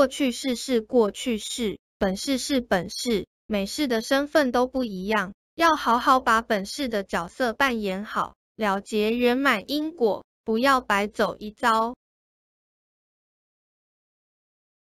过去式是过去式本式是本式每式的身份都不一样。要好好把本式的角色扮演好了结圆满因果不要白走一遭。